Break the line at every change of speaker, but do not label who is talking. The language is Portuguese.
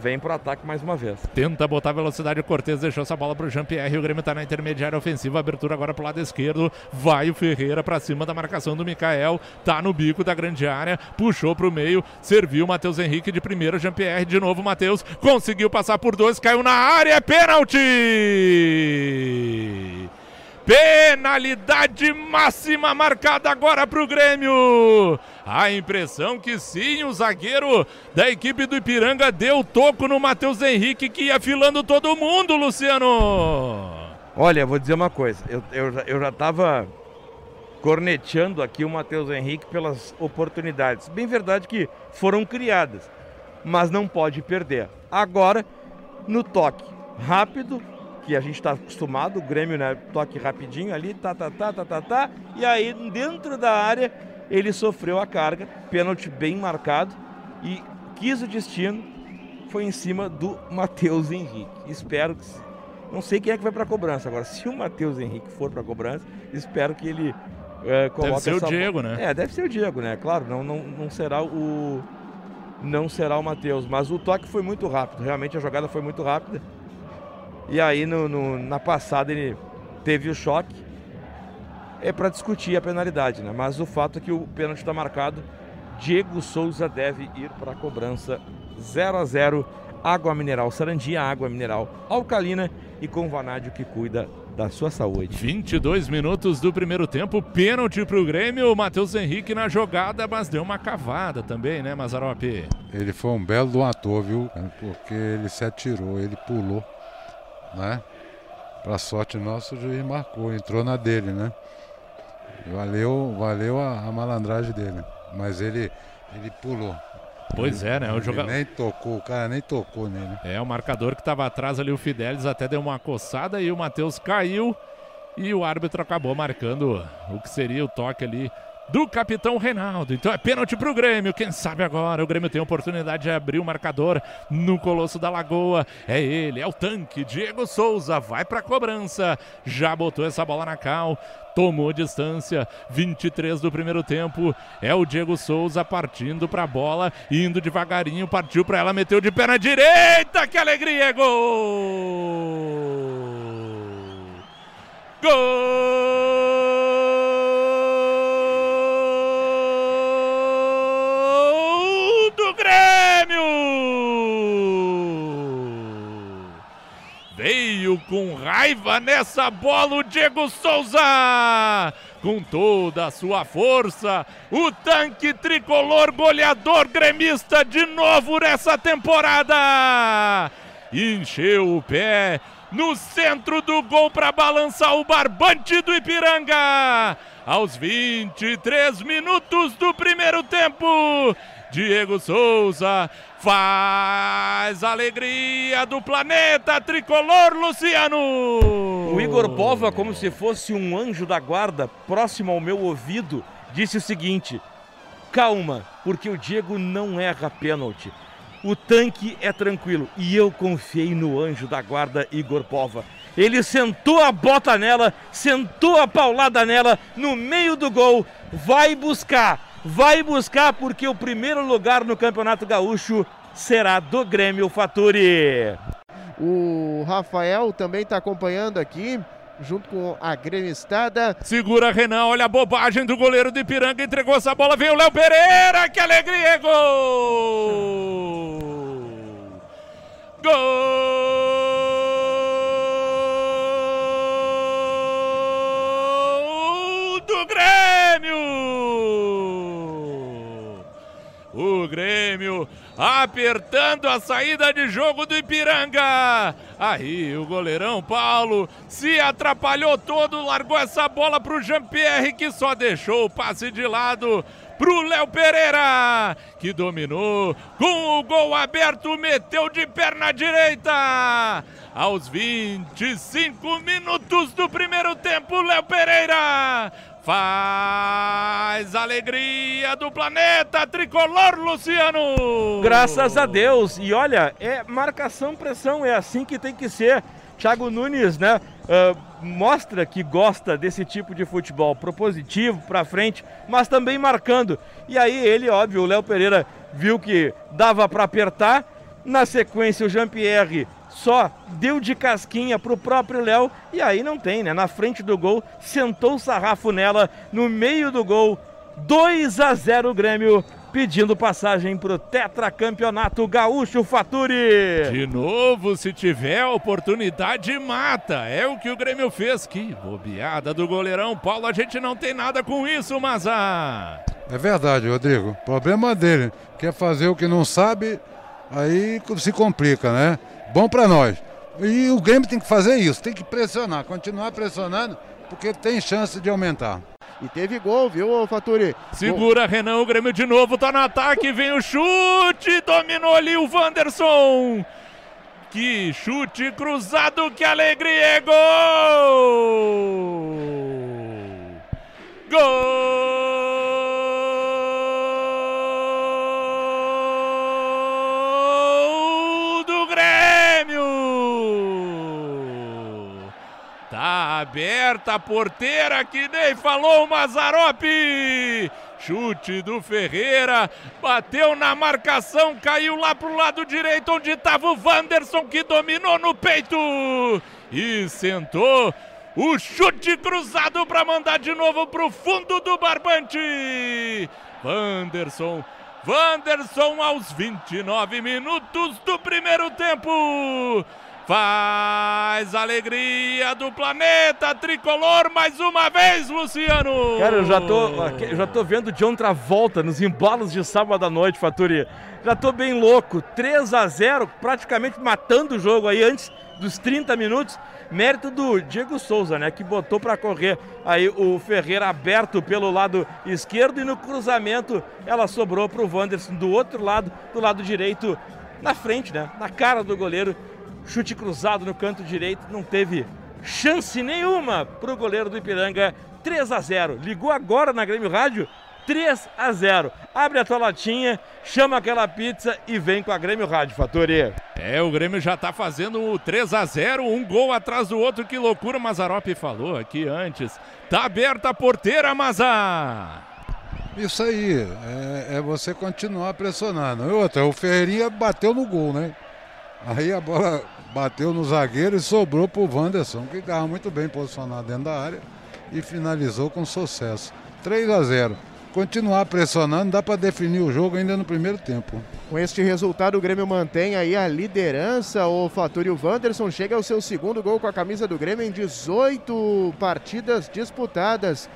vem pro ataque mais uma vez.
Tenta botar velocidade, o Cortez deixou essa bola pro Jean-Pierre, o Grêmio tá na intermediária ofensiva, abertura agora pro lado esquerdo, vai o Ferreira para cima da marcação do Mikael, tá no bico da grande área, puxou pro meio, serviu o Matheus Henrique de primeiro, Jean-Pierre de novo, Matheus. Conseguiu passar por dois, caiu na área, é pênalti! Penalidade máxima marcada agora para o Grêmio. A impressão que sim, o zagueiro da equipe do Ipiranga deu toco no Matheus Henrique que ia afilando todo mundo, Luciano.
Olha, vou dizer uma coisa. Eu, eu, eu já estava corneteando aqui o Matheus Henrique pelas oportunidades. Bem verdade que foram criadas, mas não pode perder. Agora, no toque rápido, que a gente está acostumado, o Grêmio, né? Toque rapidinho ali, tá, tá, tá, tá, tá, tá. E aí, dentro da área, ele sofreu a carga, pênalti bem marcado e quis o destino, foi em cima do Matheus Henrique. Espero que. Não sei quem é que vai para a cobrança. Agora, se o Matheus Henrique for para a cobrança, espero que ele
é, coloque Deve ser essa... o Diego, né?
É, deve ser o Diego, né? Claro, não, não, não será o. Não será o Matheus, mas o toque foi muito rápido. Realmente a jogada foi muito rápida. E aí no, no, na passada ele teve o choque. É para discutir a penalidade, né? Mas o fato é que o pênalti está marcado. Diego Souza deve ir para a cobrança 0 a 0 Água mineral Sarandia, água mineral alcalina e com vanádio que cuida da sua saúde.
22 minutos do primeiro tempo, pênalti para o Grêmio. Matheus Henrique na jogada, mas deu uma cavada também, né, Mazarope?
Ele foi um belo ator, viu? Porque ele se atirou, ele pulou né? Para sorte nossa, o juiz marcou, entrou na dele, né? Valeu, valeu a, a malandragem dele. Mas ele, ele pulou.
Pois é, né? O jogador
nem tocou, o cara nem tocou nele.
É, o marcador que estava atrás ali, o Fidelis, até deu uma coçada e o Matheus caiu. E o árbitro acabou marcando o que seria o toque ali do capitão Reinaldo. Então é pênalti para o Grêmio. Quem sabe agora o Grêmio tem a oportunidade de abrir o marcador no Colosso da Lagoa. É ele, é o tanque. Diego Souza vai para a cobrança. Já botou essa bola na cal. Tomou distância. 23 do primeiro tempo. É o Diego Souza partindo para a bola, indo devagarinho, partiu para ela, meteu de perna direita. Que alegria! É gol! Gol! Com raiva nessa bola o Diego Souza. Com toda a sua força, o tanque tricolor goleador gremista de novo nessa temporada. Encheu o pé no centro do gol para balançar o barbante do Ipiranga. Aos 23 minutos do primeiro tempo, Diego Souza faz alegria do planeta tricolor, Luciano.
O Igor Pova, como se fosse um anjo da guarda, próximo ao meu ouvido, disse o seguinte: calma, porque o Diego não erra pênalti. O tanque é tranquilo e eu confiei no anjo da guarda Igor Pova. Ele sentou a bota nela, sentou a paulada nela no meio do gol, vai buscar vai buscar porque o primeiro lugar no Campeonato Gaúcho será do Grêmio Faturi.
O Rafael também está acompanhando aqui junto com a gremistada.
Segura Renan, olha a bobagem do goleiro de Ipiranga, entregou essa bola, veio o Léo Pereira, que alegria, é gol! Gol! O Grêmio apertando a saída de jogo do Ipiranga. Aí o goleirão Paulo se atrapalhou todo, largou essa bola para o Jean-Pierre que só deixou o passe de lado pro Léo Pereira, que dominou com o gol aberto, meteu de perna direita. Aos 25 minutos do primeiro tempo, Léo Pereira faz alegria do planeta tricolor, Luciano.
Graças a Deus. E olha, é marcação pressão, é assim que tem que ser. Thiago Nunes, né? Uh, mostra que gosta desse tipo de futebol propositivo para frente, mas também marcando. E aí ele, óbvio, o Léo Pereira viu que dava para apertar Na sequência, o Jean-Pierre só deu de casquinha pro próprio Léo e aí não tem, né? Na frente do gol, sentou o sarrafo nela, no meio do gol, 2 a 0 Grêmio, pedindo passagem pro tetracampeonato gaúcho Faturi.
De novo, se tiver oportunidade, mata. É o que o Grêmio fez. Que bobeada do goleirão Paulo. A gente não tem nada com isso, mas a.
É verdade, Rodrigo. Problema dele. Quer fazer o que não sabe, aí se complica, né? Bom para nós. E o Grêmio tem que fazer isso, tem que pressionar, continuar pressionando, porque tem chance de aumentar.
E teve gol, viu, Faturi?
Segura, gol. Renan, o Grêmio de novo tá no ataque, vem o chute, dominou ali o Wanderson. Que chute cruzado, que alegria, é gol! Gol Aberta a porteira que nem falou o Mazarope. Chute do Ferreira, bateu na marcação, caiu lá pro lado direito onde estava o Wanderson que dominou no peito e sentou. O chute cruzado para mandar de novo pro fundo do barbante. Wanderson, Wanderson aos 29 minutos do primeiro tempo. Faz alegria do planeta tricolor mais uma vez, Luciano.
Cara, eu já tô, eu já tô vendo de outra volta nos embalos de sábado à noite, Faturi. Já tô bem louco. 3 a 0, praticamente matando o jogo aí antes dos 30 minutos. Mérito do Diego Souza, né, que botou para correr aí o Ferreira aberto pelo lado esquerdo e no cruzamento ela sobrou pro Wanderson do outro lado, do lado direito, na frente, né, na cara do goleiro chute cruzado no canto direito, não teve chance nenhuma para o goleiro do Ipiranga. 3 a 0. Ligou agora na Grêmio Rádio. 3 a 0. Abre a tua latinha, chama aquela pizza e vem com a Grêmio Rádio, Fatori.
É, o Grêmio já tá fazendo o 3 a 0, um gol atrás do outro. Que loucura, Mazarope falou aqui antes. Tá aberta a porteira, Mazar.
Isso aí, é, é você continuar pressionando. E outra, o Ferreirinha bateu no gol, né? Aí a bola bateu no zagueiro e sobrou para o Wanderson, que estava muito bem posicionado dentro da área e finalizou com sucesso. 3 a 0. Continuar pressionando, dá para definir o jogo ainda no primeiro tempo.
Com este resultado, o Grêmio mantém aí a liderança. O Fatúrio Wanderson chega ao seu segundo gol com a camisa do Grêmio em 18 partidas disputadas.